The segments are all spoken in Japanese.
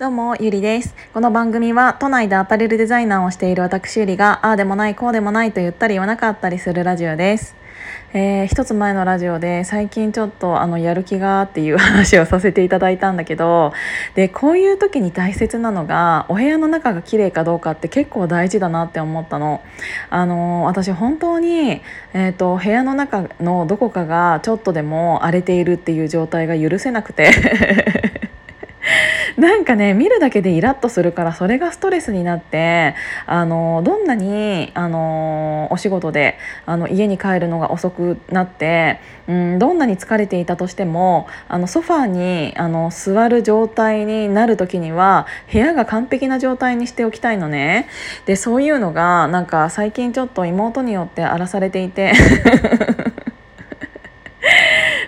どうも、ゆりです。この番組は都内でアパレルデザイナーをしている私ゆりが、ああでもない、こうでもないと言ったり言わなかったりするラジオです。えー、一つ前のラジオで最近ちょっとあのやる気がっていう話をさせていただいたんだけどでこういう時に大切なのがお部屋の中が綺麗かどうかって結構大事だなって思ったの。あの私本当に、えーと、部屋の中のどこかがちょっとでも荒れているっていう状態が許せなくてなんかね見るだけでイラッとするからそれがストレスになってあのどんなにあのお仕事であの家に帰るのが遅くなって、うん、どんなに疲れていたとしてもあのソファーにあの座る状態になる時には部屋が完璧な状態にしておきたいのね。でそういうのがなんか最近ちょっと妹によって荒らされていて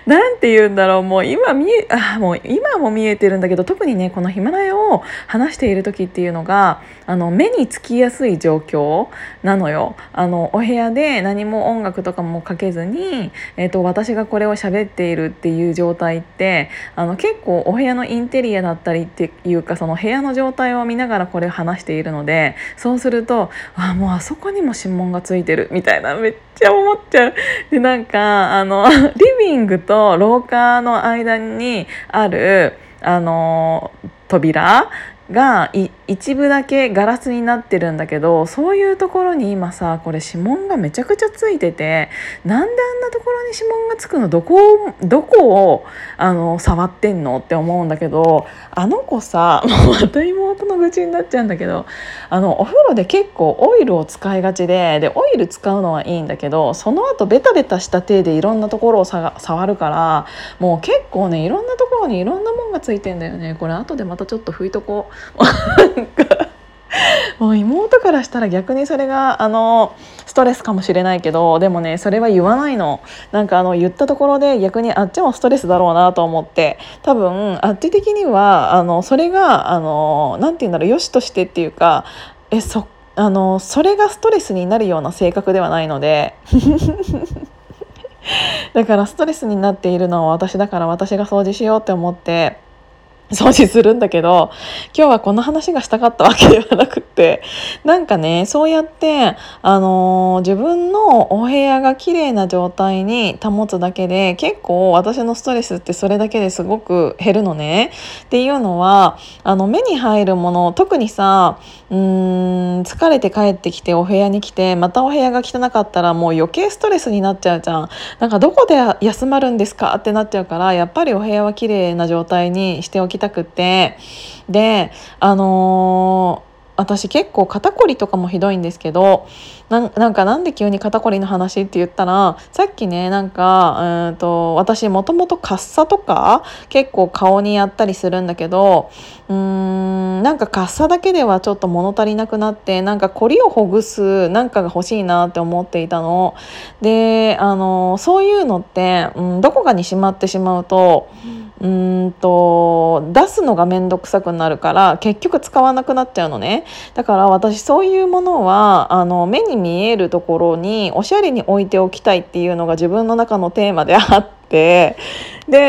なん て言うんだろうもう今見えあもう今も見えてるんだけど特にねこのヒマラヤを話している時っていうのがあの目につきやすい状況なのよあのお部屋で何も音楽とかもかけずに、えーと、私がこれを喋っているっていう状態ってあの結構お部屋のインテリアだったりっていうかその部屋の状態を見ながらこれを話しているのでそうするとあもうあそこにも指紋がついてるみたいなめっちゃ思っちゃう。でなんかあの リビングと廊下の間にあるあの扉が一部だけガラスになってるんだけどそういうところに今さこれ指紋がめちゃくちゃついててなんであんなところに指紋がつくの？どこどこをあの触ってんのって思うんだけどあの子さ もうまた妹の愚痴になっちゃうんだけどあのお風呂で結構オイルを使いがちででオイル使うのはいいんだけどその後ベタベタした手でいろんなところをさ触るからもう結構ねいろんなところにいろんなもんがついてんだよねこれ後でまたちょっと拭いとこう。もう妹からしたら逆にそれがあのストレスかもしれないけどでもねそれは言わないの。なんかあの言ったところで逆にあっちもストレスだろうなと思って。多分あっち的にはあのそれがあのなて言うんだろうよしとしてっていうかえそあのそれがストレスになるような性格ではないので。だからストレスになっているのは私だから私が掃除しようって思って。掃除するんだけど今日はこの話がしたかったわけではなくってなんかねそうやって、あのー、自分のお部屋が綺麗な状態に保つだけで結構私のストレスってそれだけですごく減るのね。っていうのはあの目に入るもの特にさうーん疲れて帰ってきてお部屋に来てまたお部屋が汚かったらもう余計ストレスになっちゃうじゃん。なんかどこで休まるんですか？ってなっちゃうからやっぱりお部屋は綺麗な状態にしておきたくてであのー私結構肩こりとかもひどいんですけどなんかなんで急に肩こりの話って言ったらさっきねなんかうんと私もともとカッサとか結構顔にやったりするんだけどうーんなんかカッサだけではちょっと物足りなくなってなんかこりをほぐすなんかが欲しいなって思っていたの。であのそういうのって、うん、どこかにしまってしまうと。うんうんと出すのが面倒くさくなるから結局使わなくなっちゃうのね。だから私そういうものはあの目に見えるところにおしゃれに置いておきたいっていうのが自分の中のテーマであってで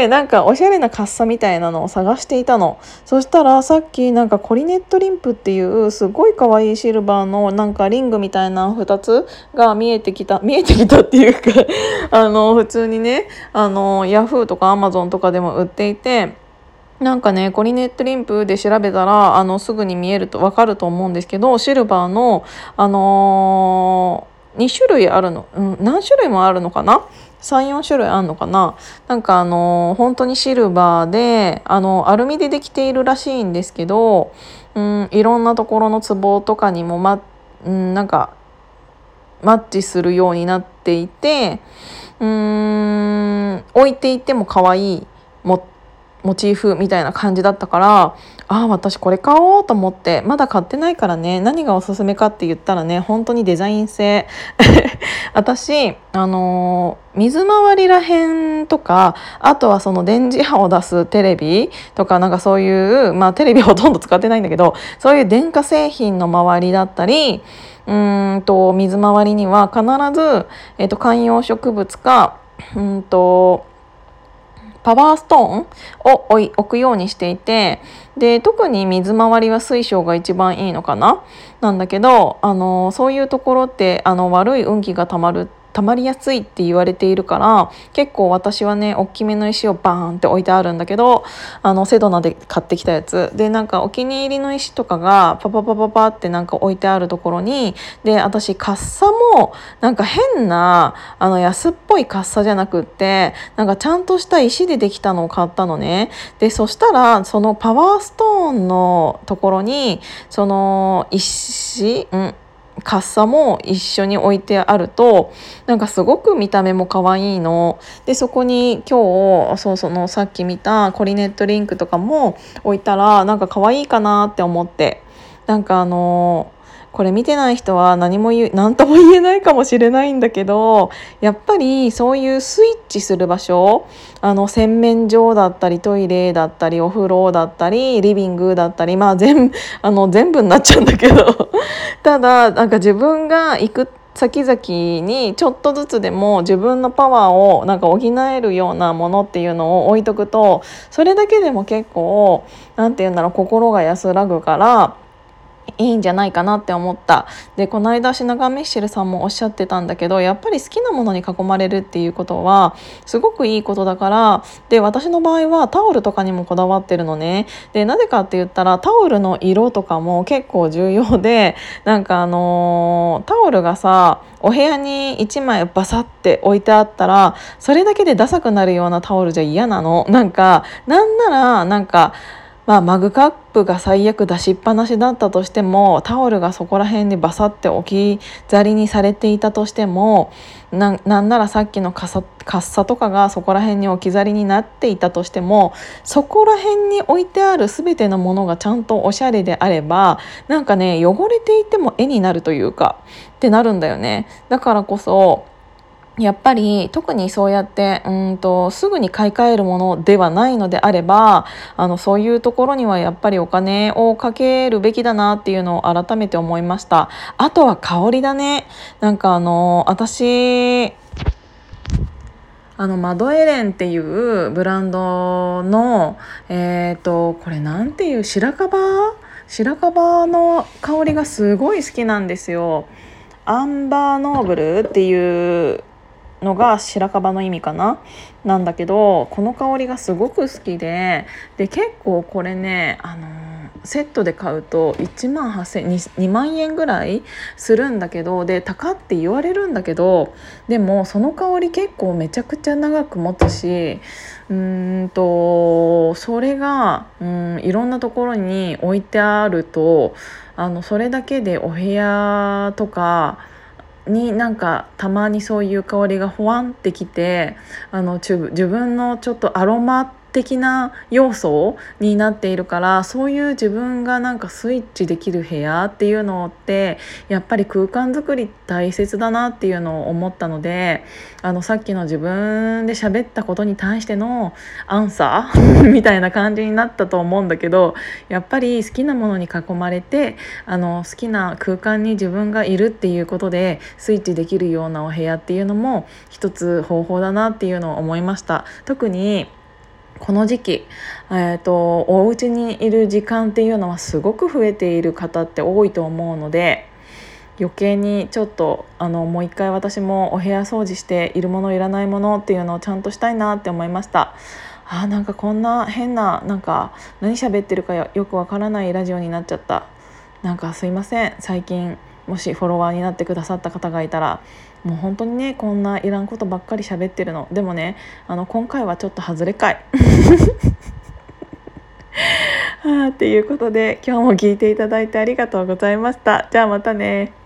なんかおしゃれなカッサみたいなのを探していたの。そしたらさっきなんかコリネットリンプっていうすごい可愛いシルバーのなんかリングみたいな2つが見えてきた見えてきたっていうか あの普通にねあのヤフーとかアマゾンとかでも売っていてなんかねコリネットリンプで調べたらあのすぐに見えると分かると思うんですけどシルバーの、あのー、2種類あるの、うん、何種類もあるのかな？34種類あるのかな？なんかあの本当にシルバーであのアルミでできているらしいんですけど、うん、いろんなところの壺とかにも、まうん、なんかマッチするようになっていてうーん置いていても可愛いモモチーフみたいな感じだったからああ私これ買おうと思ってまだ買ってないからね何がおすすめかって言ったらね本当にデザイン性。私あのー、水回りらへんとかあとはその電磁波を出すテレビとかなんかそういうまあテレビほとんど使ってないんだけどそういう電化製品の周りだったりうんと水回りには必ず、えーと、観葉植物かうんとパワーストーンを置置くようにしていてで特に水回りは水晶が一番いいのかな？なんだけどあのそういうところってあの悪い運気がたまる溜まりやすいって言われているから結構私はね大きめの石をバーンって置いてあるんだけどあのセドナで買ってきたやつ。でなんかお気に入りの石とかがパパパパパってなんか置いてあるところにで私カッサもなんか変なあの安っぽいカッサじゃなくってなんかちゃんとした石でできたのを買ったのね。でそしたらそのパワーストーンのところにその石うん？カッサも一緒に置いてあるとなんかすごく見た目も可愛いの。でそこに今日そうそのさっき見たコリネットリンクとかも置いたらなんか可愛いかなって思って。なんかあのこれ見てない人は何も言う何とも言えないかもしれないんだけどやっぱりそういうスイッチする場所あの洗面所だったりトイレだったりお風呂だったりリビングだったりまあ全あの全部になっちゃうんだけど ただなんか自分が行く先々にちょっとずつでも自分のパワーをなんか補えるようなものっていうのを置いとくとそれだけでも結構何て言うんだろう心が安らぐからいいんじゃないかなって思った。でこの間シナガン・ミッシェルさんもおっしゃってたんだけどやっぱり好きなものに囲まれるっていうことはすごくいいことだからで私の場合はタオルとかにもこだわってるのね。でなぜかって言ったらタオルの色とかも結構重要でなんかあのー、タオルがさお部屋に1枚バサって置いてあったらそれだけでダサくなるようなタオルじゃ嫌なの。なんかなんならなんかまあ、マグカップが最悪出しっぱなしだったとしてもタオルがそこら辺にバサって置き去りにされていたとしてもななんならさっきのカッカッサとかがそこら辺に置き去りになっていたとしてもそこら辺に置いてある全てのものがちゃんとおしゃれであればなんかね汚れていても絵になるというかってなるんだよね。だからこそやっぱり特にそうやってうんとすぐに買い替えるものではないのであればあのそういうところにはやっぱりお金をかけるべきだなっていうのを改めて思いました。あとは香りだね。なんかあの私あのマドエレンっていうブランドのえっ、ー、とこれなんていう白樺？白樺の香りがすごい好きなんですよ。アンバーノーブルっていうのが白樺の意味かな？なんだけどこの香りがすごく好きでで結構これねあのセットで買うと1万8000 2万円ぐらいするんだけどで高って言われるんだけどでもその香り結構めちゃくちゃ長く持つしうんとそれがうんいろんなところに置いてあるとあのそれだけでお部屋とかになんかたまにそういう香りがほわんってきてあの自分のちょっとアロマ的な要素になっているからそういう自分がなんかスイッチできる部屋っていうのってやっぱり空間づくり大切だなっていうのを思ったのであのさっきの自分で喋ったことに対してのアンサー みたいな感じになったと思うんだけどやっぱり好きなものに囲まれてあの好きな空間に自分がいるっていうことでスイッチできるようなお部屋っていうのも一つ方法だなっていうのを思いました。特にこの時期、えーと、お家にいる時間っていうのはすごく増えている方って多いと思うので余計にちょっとあのもう一回私もお部屋掃除しているものいらないものっていうのをちゃんとしたいなって思いました。あなんかこんな変ななんか何喋ってるかよくわからないラジオになっちゃったなんかすいません最近もしフォロワーになってくださった方がいたらもう本当にねこんないらんことばっかり喋ってるのでもねあの今回はちょっと外れかい。は あ、っていうことで今日も聞いていただいてありがとうございました。じゃあまたね。